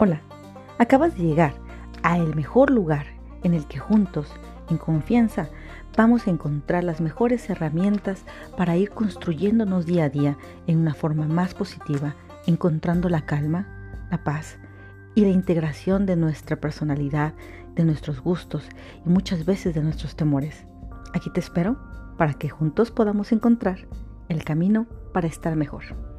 Hola, acabas de llegar a el mejor lugar en el que juntos, en confianza, vamos a encontrar las mejores herramientas para ir construyéndonos día a día en una forma más positiva, encontrando la calma, la paz y la integración de nuestra personalidad, de nuestros gustos y muchas veces de nuestros temores. Aquí te espero para que juntos podamos encontrar el camino para estar mejor.